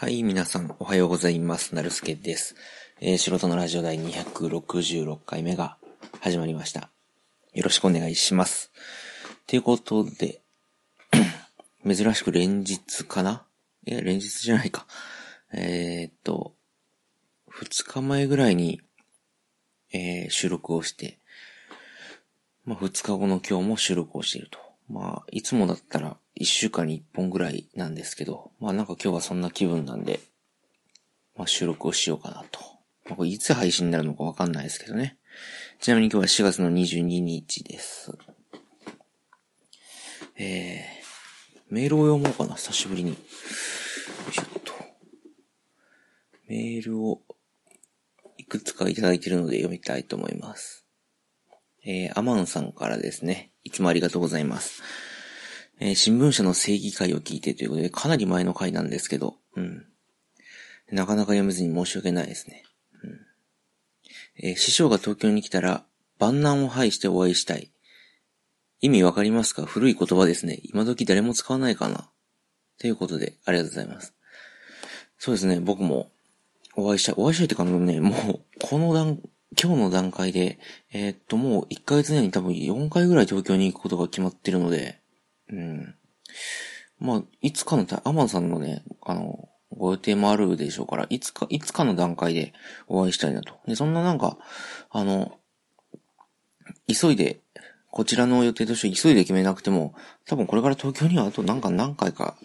はい、皆さん、おはようございます。なるすけです。えー、素人のラジオ第266回目が始まりました。よろしくお願いします。ということで、珍しく連日かな？いや、連日じゃないか。えー、っと、2日前ぐらいに、えー、収録をして、まあ、2日後の今日も収録をしていると。まあ、いつもだったら一週間に一本ぐらいなんですけど、まあなんか今日はそんな気分なんで、まあ収録をしようかなと。まあこれいつ配信になるのかわかんないですけどね。ちなみに今日は4月の22日です。えー、メールを読もうかな、久しぶりに。よいしょっと。メールをいくつかいただいているので読みたいと思います。えー、アマンさんからですね。いつもありがとうございます。えー、新聞社の正義会を聞いてということで、かなり前の回なんですけど、うん。なかなか読めずに申し訳ないですね。うん。えー、師匠が東京に来たら、万難を排してお会いしたい。意味わかりますか？古い言葉ですね。今時誰も使わないかなということで、ありがとうございます。そうですね、僕もお会いしたい。お会いしたいってかね、もう、この段、今日の段階で、えー、っと、もう1ヶ月以内に多分4回ぐらい東京に行くことが決まってるので、うん。まあ、いつかの、アマンさんのね、あの、ご予定もあるでしょうから、いつか、いつかの段階でお会いしたいなと。で、そんななんか、あの、急いで、こちらの予定として急いで決めなくても、多分これから東京にはあとなんか何回か、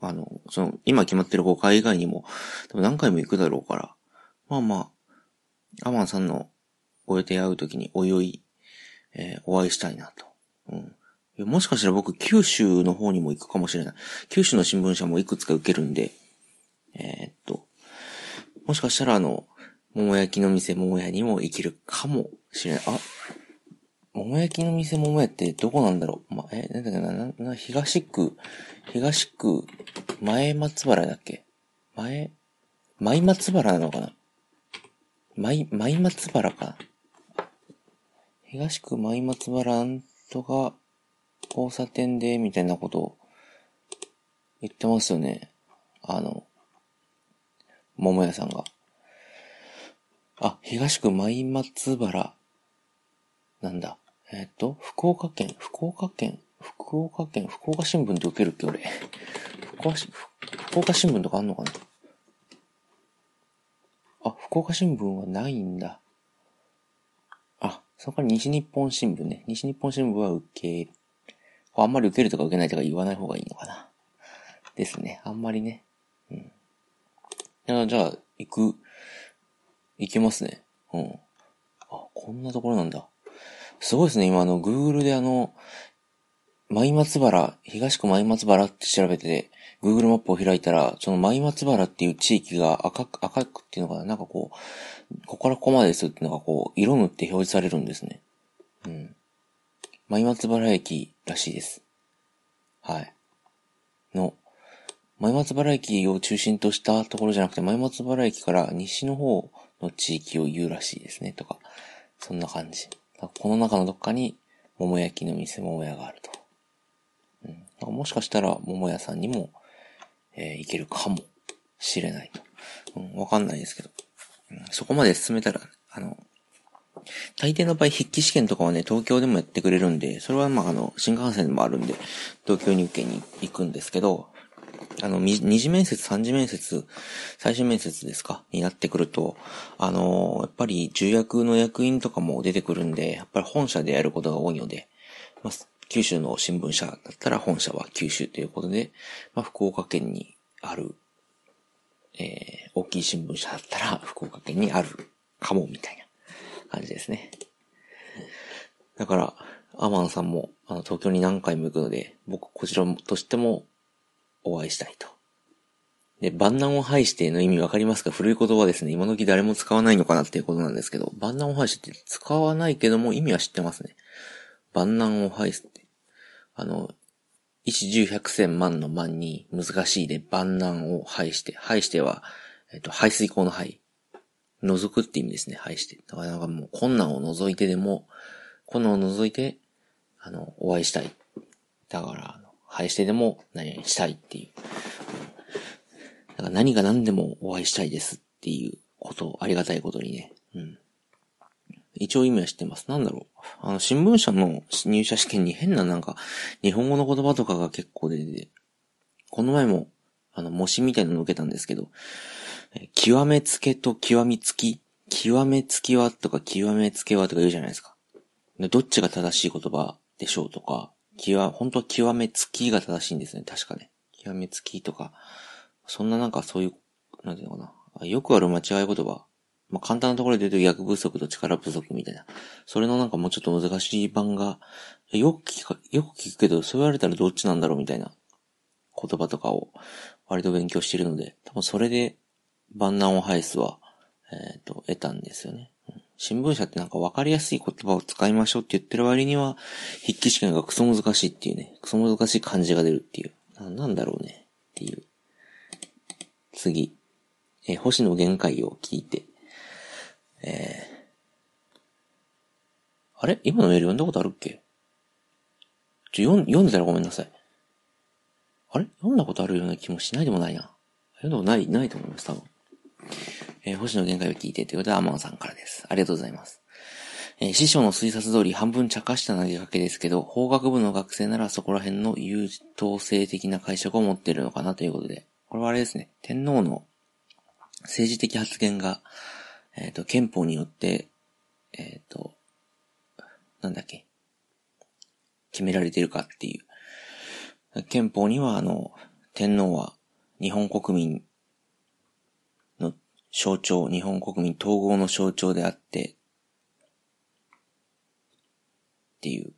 あの、その、今決まってる5回以外にも、多分何回も行くだろうから、まあまあ、アマンさんのご予定会うときにおいおい、えー、お会いしたいなと。うん。もしかしたら僕、九州の方にも行くかもしれない。九州の新聞社もいくつか受けるんで、えー、っと、もしかしたらあの、桃焼きの店桃屋にも行けるかもしれない。あ、桃焼きの店桃屋ってどこなんだろうま、え、なんだっけな、な、な、東区、東区、前松原だっけ？前、前松原なのかな？舞、舞松原かな？東区舞松原んとか、交差点で、みたいなことを言ってますよね。あの、桃屋さんが。あ、東区舞松原。なんだ。えっ、ー、と、福岡県、福岡県、福岡県、福岡新聞って受けるっけ俺。福岡、福岡新聞とかあんのかなあ、福岡新聞はないんだ。あ、そのから西日本新聞ね。西日本新聞は受け、あんまり受けるとか受けないとか言わない方がいいのかな。ですね。あんまりね。うん。いや、じゃあ、行く、行けますね。うん。あ、こんなところなんだ。すごいですね。今、あの、Google であの、舞松原、東区舞松原って調べてて、Google マップを開いたら、その舞松原っていう地域が赤く、赤くっていうのかななんかこう、ここからここまでですっていうのがこう、色塗って表示されるんですね。うん。舞松原駅らしいです。はい。の、舞松原駅を中心としたところじゃなくて、舞松原駅から西の方の地域を言うらしいですね、とか。そんな感じ。この中のどっかに、桃焼きの店桃屋があると。うん。もしかしたら、桃屋さんにも、えー、いけるかもしれないと。うん、わかんないですけど。うん、そこまで進めたら、あの、大抵の場合、筆記試験とかはね、東京でもやってくれるんで、それはまあ、あの、新幹線でもあるんで、東京に受けに行くんですけど、あの、二次面接、三次面接、最終面接ですか？になってくると、あの、やっぱり重役の役員とかも出てくるんで、やっぱり本社でやることが多いので、まあ、九州の新聞社だったら本社は九州ということで、まあ、福岡県にある、えー、大きい新聞社だったら福岡県にあるかも、みたいな。感じですね。だから、アマンさんも、あの、東京に何回も行くので、僕、こちらとしても、お会いしたいと。で、万難を排しての意味わかりますか？古い言葉ですね。今時誰も使わないのかなっていうことなんですけど、万難を排してって使わないけども意味は知ってますね。万難を排して。あの、一十百千万の万に難しいで万難を排して、排しては、えっと、排水口の排。覗くって意味ですね、排して。だからなんかもう困難を除いてでも、困難を除いて、あの、お会いしたい。だから、あの、排してでも何々したいっていう。だから何が何でもお会いしたいですっていうことをありがたいことにね。うん。一応意味は知ってます。なんだろう。あの、新聞社の入社試験に変ななんか、日本語の言葉とかが結構出て、この前も、あの、模試みたいなの受けたんですけど、極めつけと極みつき、極めつきはとか極めつけはとか言うじゃないですか。どっちが正しい言葉でしょうとか、極、本当は極めつきが正しいんですね、確かね。極めつきとか、そんななんかそういう、なんていうのかな。よくある間違い言葉。まあ、簡単なところで言うと役不足と力不足みたいな。それのなんかもうちょっと難しい版が、よく聞く、よく聞くけど、そう言われたらどっちなんだろうみたいな言葉とかを割と勉強しているので、多分それで万難を排すは、えっ、ー、と、得たんですよね。新聞社ってなんか分かりやすい言葉を使いましょうって言ってる割には、筆記試験がクソ難しいっていうね、クソ難しい漢字が出るっていう。ななんだろうね。っていう。次。えー、星野限界を聞いて。えー、あれ？今のメール読んだことあるっけ？ちょ、読んでたらごめんなさい。あれ？読んだことあるような気もしないでもないな。読んだことない、ないと思います、多分。えー、星野限界を聞いてということで、アマンさんからです。ありがとうございます。えー、師匠の推察通り半分茶化した投げかけですけど、法学部の学生ならそこら辺の優等生的な解釈を持っているのかなということで、これはあれですね、天皇の政治的発言が、えっ、ー、と、憲法によって、えっ、ー、と、なんだっけ、決められてるかっていう。憲法には、あの、天皇は日本国民象徴、日本国民統合の象徴であって、っていう、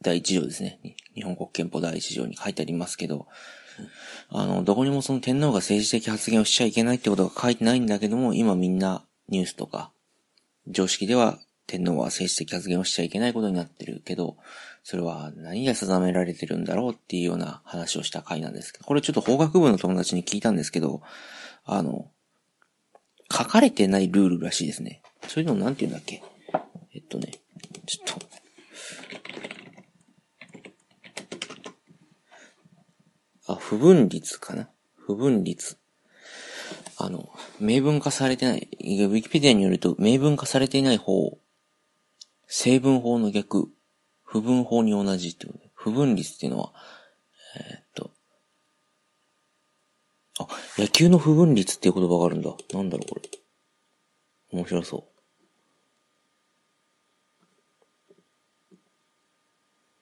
第一条ですね。日本国憲法第一条に書いてありますけど、あの、どこにもその天皇が政治的発言をしちゃいけないってことが書いてないんだけども、今みんなニュースとか、常識では天皇は政治的発言をしちゃいけないことになってるけど、それは何が定められてるんだろうっていうような話をした回なんですけど、これちょっと法学部の友達に聞いたんですけど、あの、書かれてないルールらしいですね。そういうのなんて言うんだっけ？えっとね、ちょっと。あ、不分率かな？不分率。あの、明文化されてない、ウィキペディアによると、明文化されていない方、成分法の逆、不分法に同じってことで、不分率っていうのは、えー、あ、野球の不分率っていう言葉があるんだ。なんだろう、これ。面白そ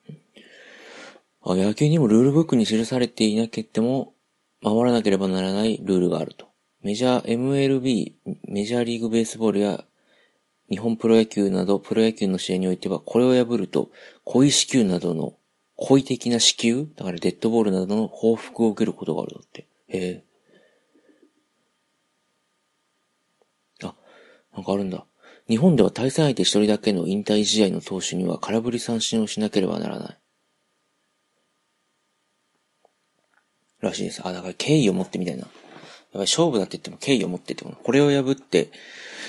う。あ、野球にもルールブックに記されていなけても、守らなければならないルールがあると。メジャー MLB、メジャーリーグベースボールや日本プロ野球などプロ野球の試合においては、これを破ると、故意死球などの故意的な死球だからデッドボールなどの報復を受けることがあるだって。へえ。あ、なんかあるんだ。日本では対戦相手一人だけの引退試合の投手には空振り三振をしなければならない。らしいです。あ、だから敬意を持ってみたいな。やっぱり勝負だって言っても敬意を持ってってここれを破って、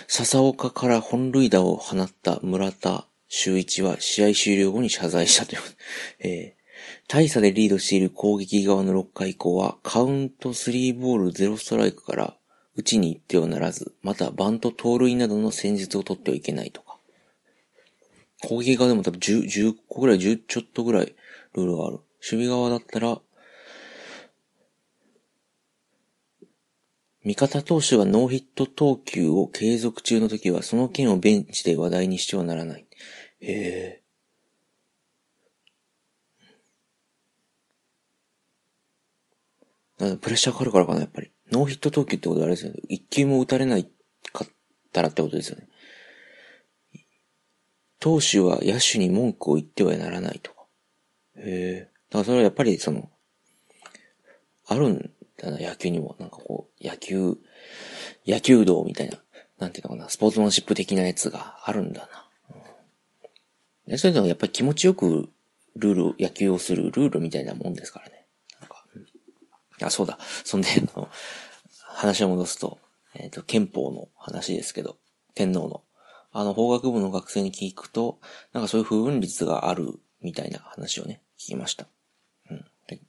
笹岡から本塁打を放った村田修一は試合終了後に謝罪したという。えー大差でリードしている攻撃側の6回以降は、カウント3ボール0ストライクから打ちに行ってはならず、またバント盗塁などの戦術を取ってはいけないとか。攻撃側でも多分 10, 10個ぐらい、10ちょっとぐらいルールがある。守備側だったら、味方投手がノーヒット投球を継続中の時は、その件をベンチで話題にしてはならない。へえ。プレッシャーかかるからかな、やっぱり。ノーヒット投球ってことはあれですよね。一球も打たれないかったらってことですよね。投手は野手に文句を言ってはならないとか。へえ。だからそれはやっぱりその、あるんだな、野球にも。なんかこう、野球、野球道みたいな、なんていうのかな、スポーツマンシップ的なやつがあるんだな。うん、そういうのはやっぱり気持ちよくルール、野球をするルールみたいなもんですからね。あ、そうだ。そんで、あの、話を戻すと、えっ、ー、と、憲法の話ですけど、天皇の。あの、法学部の学生に聞くと、なんかそういう不分率があるみたいな話をね、聞きました。うん。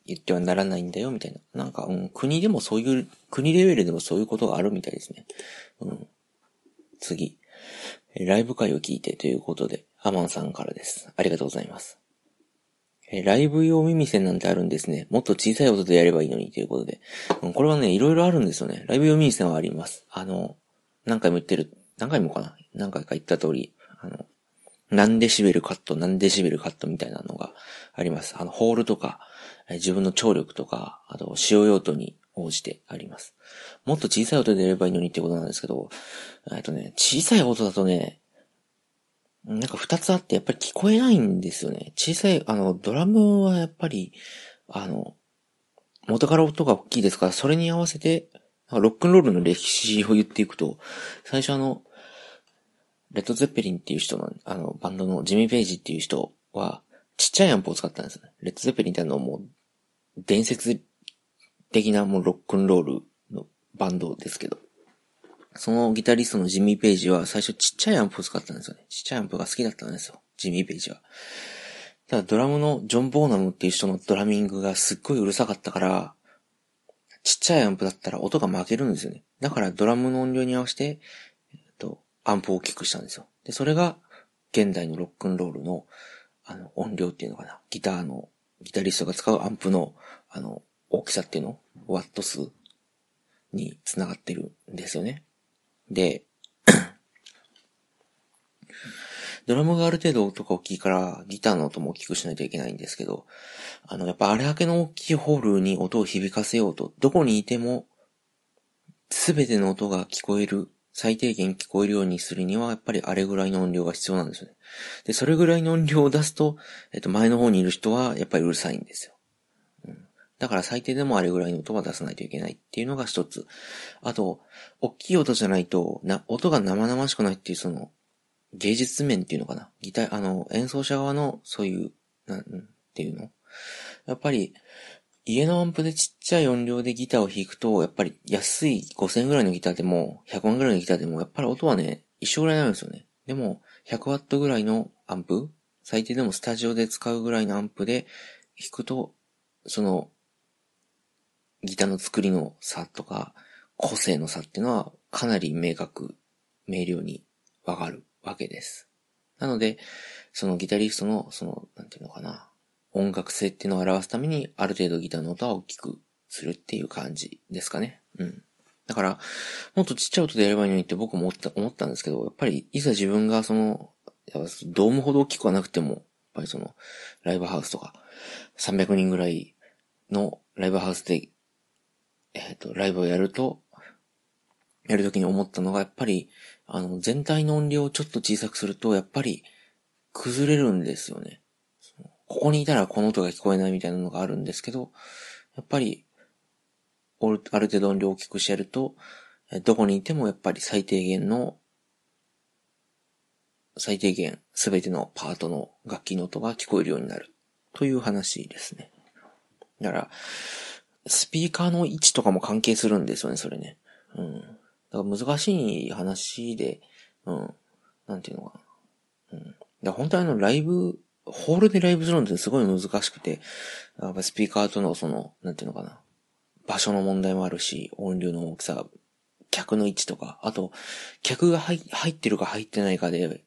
言ってはならないんだよ、みたいな。なんか、うん、国でもそういう、国レベルでもそういうことがあるみたいですね。うん。次。ライブ会を聞いてということで、アマンさんからです。ありがとうございます。えライブ用耳栓なんてあるんですね。もっと小さい音でやればいいのにということで。うん、これはね、いろいろあるんですよね。ライブ用耳栓はあります。あの、何回も言ってる、何回もかな？何回か言った通り、あの、何デシベルカット、何デシベルカットみたいなのがあります。あの、ホールとかえ、自分の聴力とか、あと、使用用途に応じてあります。もっと小さい音でやればいいのにってことなんですけど、えっとね、小さい音だとね、なんか二つあってやっぱり聞こえないんですよね。小さい、あの、ドラムはやっぱり、あの、元から音が大きいですから、それに合わせて、ロックンロールの歴史を言っていくと、最初あの、レッド・ゼッペリンっていう人の、あの、バンドのジミー・ペイジっていう人は、ちっちゃいアンプを使ったんですよね。レッド・ゼッペリンってあの、もう、伝説的なもうロックンロールのバンドですけど、そのギタリストのジミー・ペイジは最初ちっちゃいアンプを使ったんですよね。ちっちゃいアンプが好きだったんですよ。ジミー・ペイジは。ただドラムのジョン・ボーナムっていう人のドラミングがすっごいうるさかったから、ちっちゃいアンプだったら音が負けるんですよね。だからドラムの音量に合わせて、えっと、アンプを大きくしたんですよ。で、それが現代のロックンロールの、あの、音量っていうのかな。ギターの、ギタリストが使うアンプの、あの、大きさっていうのワット数に繋がってるんですよね。で、ドラムがある程度音が大きいから、ギターの音も大きくしないといけないんですけど、あの、やっぱあれだけの大きいホールに音を響かせようと、どこにいても、すべての音が聞こえる、最低限聞こえるようにするには、やっぱりあれぐらいの音量が必要なんですよね。で、それぐらいの音量を出すと、えっと、前の方にいる人は、やっぱりうるさいんですよ。だから最低でもあれぐらいの音は出さないといけないっていうのが一つ。あと、大きい音じゃないと、な、音が生々しくないっていうその、芸術面っていうのかな。ギター、あの、演奏者側のそういう、なん、ていうの？やっぱり、家のアンプでちっちゃい音量でギターを弾くと、やっぱり安い5000円ぐらいのギターでも、100万ぐらいのギターでも、やっぱり音はね、一緒ぐらいになるんですよね。でも、100ワットぐらいのアンプ最低でもスタジオで使うぐらいのアンプで弾くと、その、ギターの作りの差とか、個性の差っていうのはかなり明確、明瞭にわかるわけです。なので、そのギタリストの、その、なんていうのかな、音楽性っていうのを表すために、ある程度ギターの音は大きくするっていう感じですかね。うん。だから、もっとちっちゃい音でやればいいのにって僕も思った、思ったんですけど、やっぱりいざ自分がその、ドームほど大きくはなくても、やっぱりその、ライブハウスとか、300人ぐらいのライブハウスでえっ、ー、と、ライブをやると、やるときに思ったのが、やっぱり、あの、全体の音量をちょっと小さくすると、やっぱり、崩れるんですよね。ここにいたらこの音が聞こえないみたいなのがあるんですけど、やっぱり、ある程度音量を大きくしてやると、どこにいてもやっぱり最低限の、最低限すべてのパートの楽器の音が聞こえるようになる。という話ですね。だから、スピーカーの位置とかも関係するんですよね、それね。うん。だから難しい話で、うん。なんていうのかな。うん。だ本当にあの、ライブ、ホールでライブするのってすごい難しくて、やっぱスピーカーとのその、なんていうのかな。場所の問題もあるし、音量の大きさ、客の位置とか、あと、客が入入ってるか入ってないかで、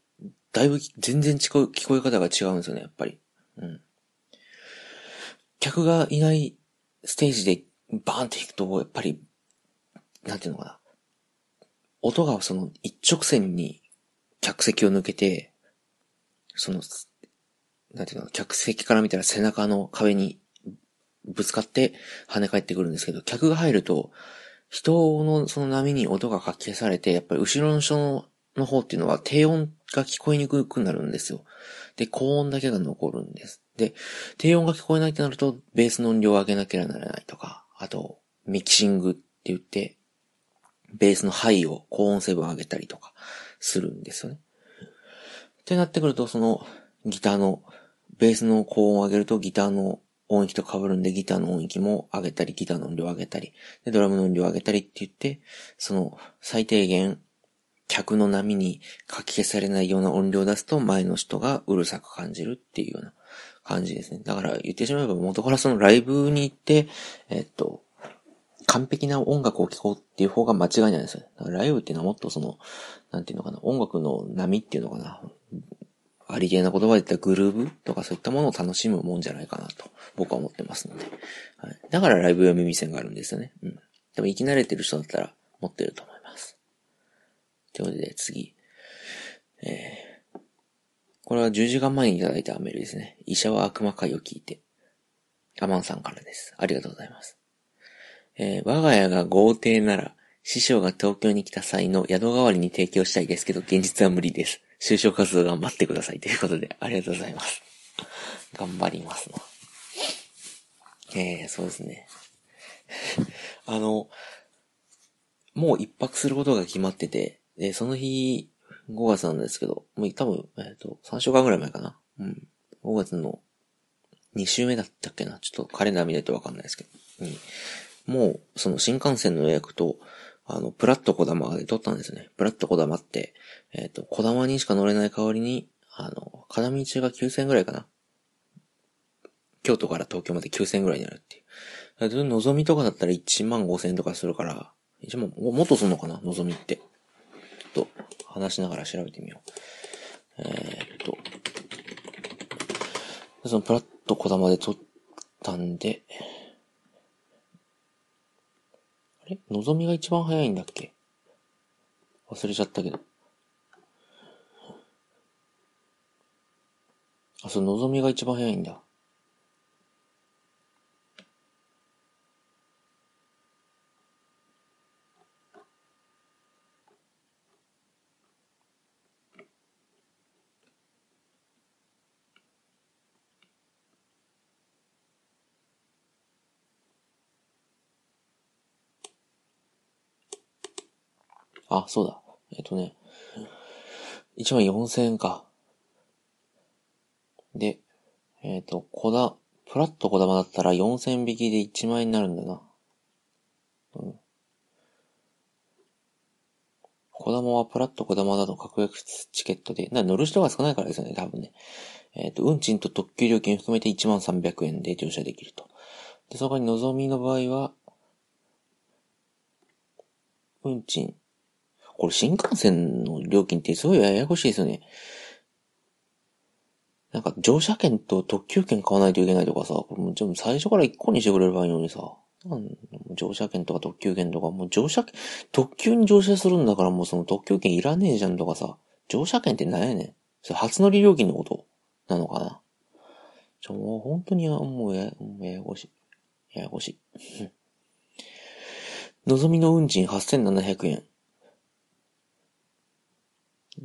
だいぶ全然聞こ、聞こえ方が違うんですよね、やっぱり。うん。客がいないステージでバーンって弾くと、やっぱり、なんていうのかな。音がその一直線に客席を抜けて、その、なんていうの、客席から見たら背中の壁にぶつかって跳ね返ってくるんですけど、客が入ると、人のその波に音がかき消されて、やっぱり後ろの人の方っていうのは低音が聞こえにくくなるんですよ。で、高音だけが残るんです。で、低音が聞こえないってなると、ベースの音量を上げなければならないとか、あと、ミキシングって言って、ベースのハイを高音成分上げたりとかするんですよね。ってなってくると、そのギターの、ベースの高音を上げるとギターの音域と被るんでギターの音域も上げたり、ギターの音量を上げたり、で、ドラムの音量を上げたりって言って、その最低限客の波にかき消されないような音量を出すと前の人がうるさく感じるっていうような感じですね。だから言ってしまえば元からそのライブに行って、えっと、完璧な音楽を聴こうっていう方が間違いないですよね。ライブっていうのはもっとその、なんていうのかな、音楽の波っていうのかな。ありげな言葉で言ったグルーブとかそういったものを楽しむもんじゃないかなと僕は思ってますので。はい、だからライブ読み線があるんですよね。うん。でも生き慣れてる人だったら持ってると思います。ということで次。えー、これは10時間前にいただいたメールですね。医者は悪魔会を聞いて。アマンさんからです。ありがとうございます。えー、我が家が豪邸なら、師匠が東京に来た際の宿代わりに提供したいですけど、現実は無理です。就職活動頑張ってください。ということで、ありがとうございます。頑張りますの。えー、そうですね。あの、もう一泊することが決まってて、で、その日、5月なんですけど、もう多分、えっ、ー、と、3週間ぐらい前かな。うん。5月の2週目だったっけな。ちょっとカレンダー見ないとわかんないですけど。うん。もう、その新幹線の予約と、あの、プラット小玉で取ったんですね。プラット小玉って、えっ、ー、と、小玉にしか乗れない代わりに、あの、片道が9000円ぐらいかな。京都から東京まで9000円ぐらいになるっていう。のぞみとかだったら1万5000円とかするから、1万、もっとすんのかな？のぞみって。ちょっと、話しながら調べてみよう。えー、っと、そのプラット小玉で取ったんで、あれ？のぞみが一番早いんだっけ？忘れちゃったけど。あ、そう、のぞみが一番早いんだ。あ、そうだ。えっ、とね、1万4000円か。で、えっ、ー、と、こだ、プラットこだまだったら4000引きで1万円になるんだな。うん。こだまはプラットこだまだと格安チケットで、な乗る人が少ないからですよね、多分ね。えっ、ー、と、運賃と特急料金含めて1万300円で乗車できると。で、そこにのぞみの場合は、運賃、これ新幹線の料金ってすごいややこしいですよね。なんか乗車券と特急券買わないといけないとかさ、これもう最初から一個にしてくれればいいのにさ、乗車券とか特急券とか、もう乗車、特急に乗車するんだからもうその特急券いらねえじゃんとかさ、乗車券って何やねんそれ初乗り料金のことなのかなちょ、もう本当にもうや、もうややこしい。ややこしい。のぞみの運賃8700円。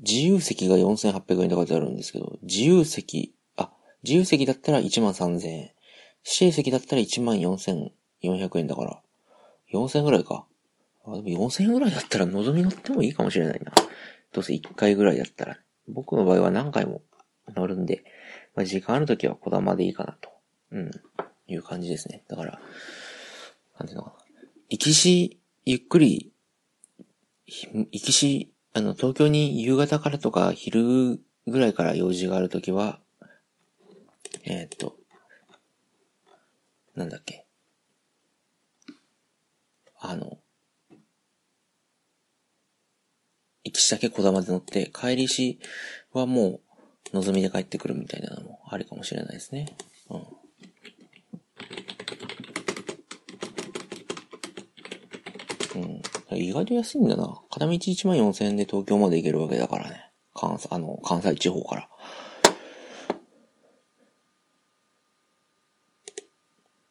自由席が4800円とかであるんですけど、自由席、あ、自由席だったら1万3000円。指定席だったら1万4400円だから、4000円ぐらいか。あ、でも4000円ぐらいだったら望み乗ってもいいかもしれないな。どうせ1回ぐらいだったら。僕の場合は何回も乗るんで、まあ、時間あるときは小玉でいいかなと。うん。いう感じですね。だから、なんていうのかな。行きし、ゆっくり、行きし、あの、東京に夕方からとか昼ぐらいから用事があるときは、えー、っと、なんだっけ。あの、行きしだけ小玉で乗って、帰りしはもう、望みで帰ってくるみたいなのもありかもしれないですね。うん。意外と安いんだな。片道1万4000円で東京まで行けるわけだからね。関西、あの、関西地方から。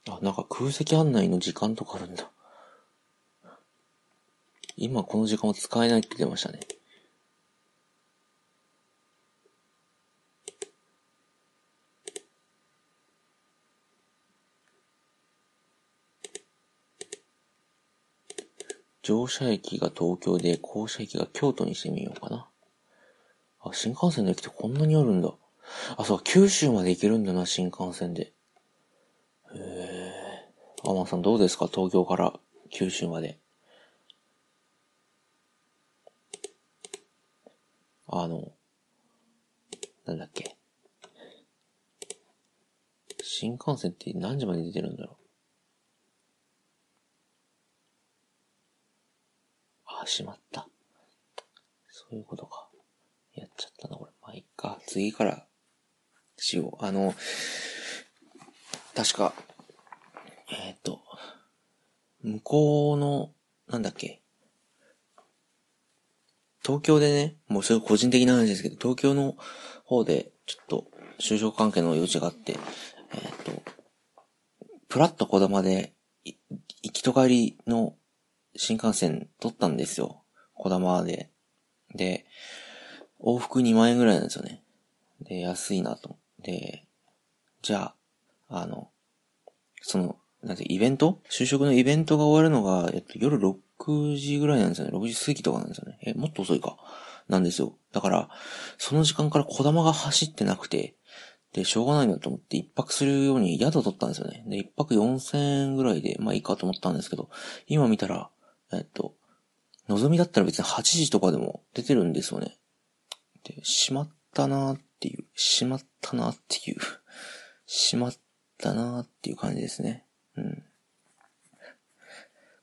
あ、なんか空席案内の時間とかあるんだ。今この時間は使えないって出ましたね。乗車駅が東京で、降車駅が京都にしてみようかな。あ、新幹線の駅ってこんなにあるんだ。あ、そう、九州まで行けるんだな、新幹線で。へえ。アマさんどうですか？東京から九州まで。あの、なんだっけ？新幹線って何時まで出てるんだろう？うあ、しまった。そういうことか。やっちゃったな、これ。まあ、いっか。次からしよう。あの、確か、えっ、ー、と、向こうの、なんだっけ。東京でね、もうそれ個人的な話ですけど、東京の方で、ちょっと、就職関係の用事があって、えっ、ー、と、プラッと小玉で、行きと帰りの新幹線取ったんですよ。小玉で。で、往復2万円ぐらいなんですよね。で、安いなと。で、じゃあ、あの、その、なんて、イベント？就職のイベントが終わるのが、えっと、夜6時ぐらいなんですよね。6時過ぎとかなんですよね。え、もっと遅いか。なんですよ。だから、その時間から小玉が走ってなくて、で、しょうがないなと思って一泊するように宿取ったんですよね。で、一泊4000円ぐらいで、まあいいかと思ったんですけど、今見たら、えっと、望みだったら別に8時とかでも出てるんですよね。で、しまったなーっていう、しまったなーっていう、しまったなーっていう感じですね。うん。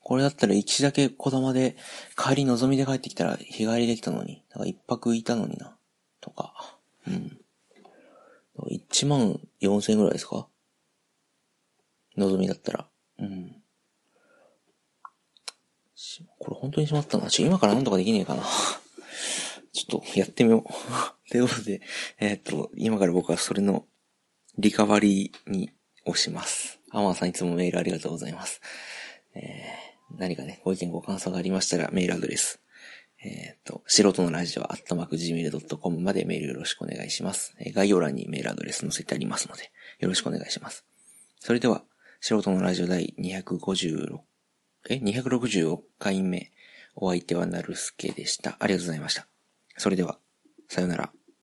これだったら一だけ小玉で帰り望みで帰ってきたら日帰りできたのに、だから一泊いたのにな、とか。うん。1万4千円ぐらいですか？望みだったら。うん。これ本当にしまったな。ちょ、今からなんとかできねえかな。ちょっとやってみよう。ということで、えー、っと、今から僕はそれのリカバリーに押します。アマンさんいつもメールありがとうございます。えー、何かね、ご意見ご感想がありましたらメールアドレス。えっ、と、素人のラジオ、アットマーク gmail.com までメールよろしくお願いします。え概要欄にメールアドレス載せてありますので、よろしくお願いします。それでは、素人のラジオ第256、え、266回目。お相手はなるすけでした。ありがとうございました。それでは、さよなら。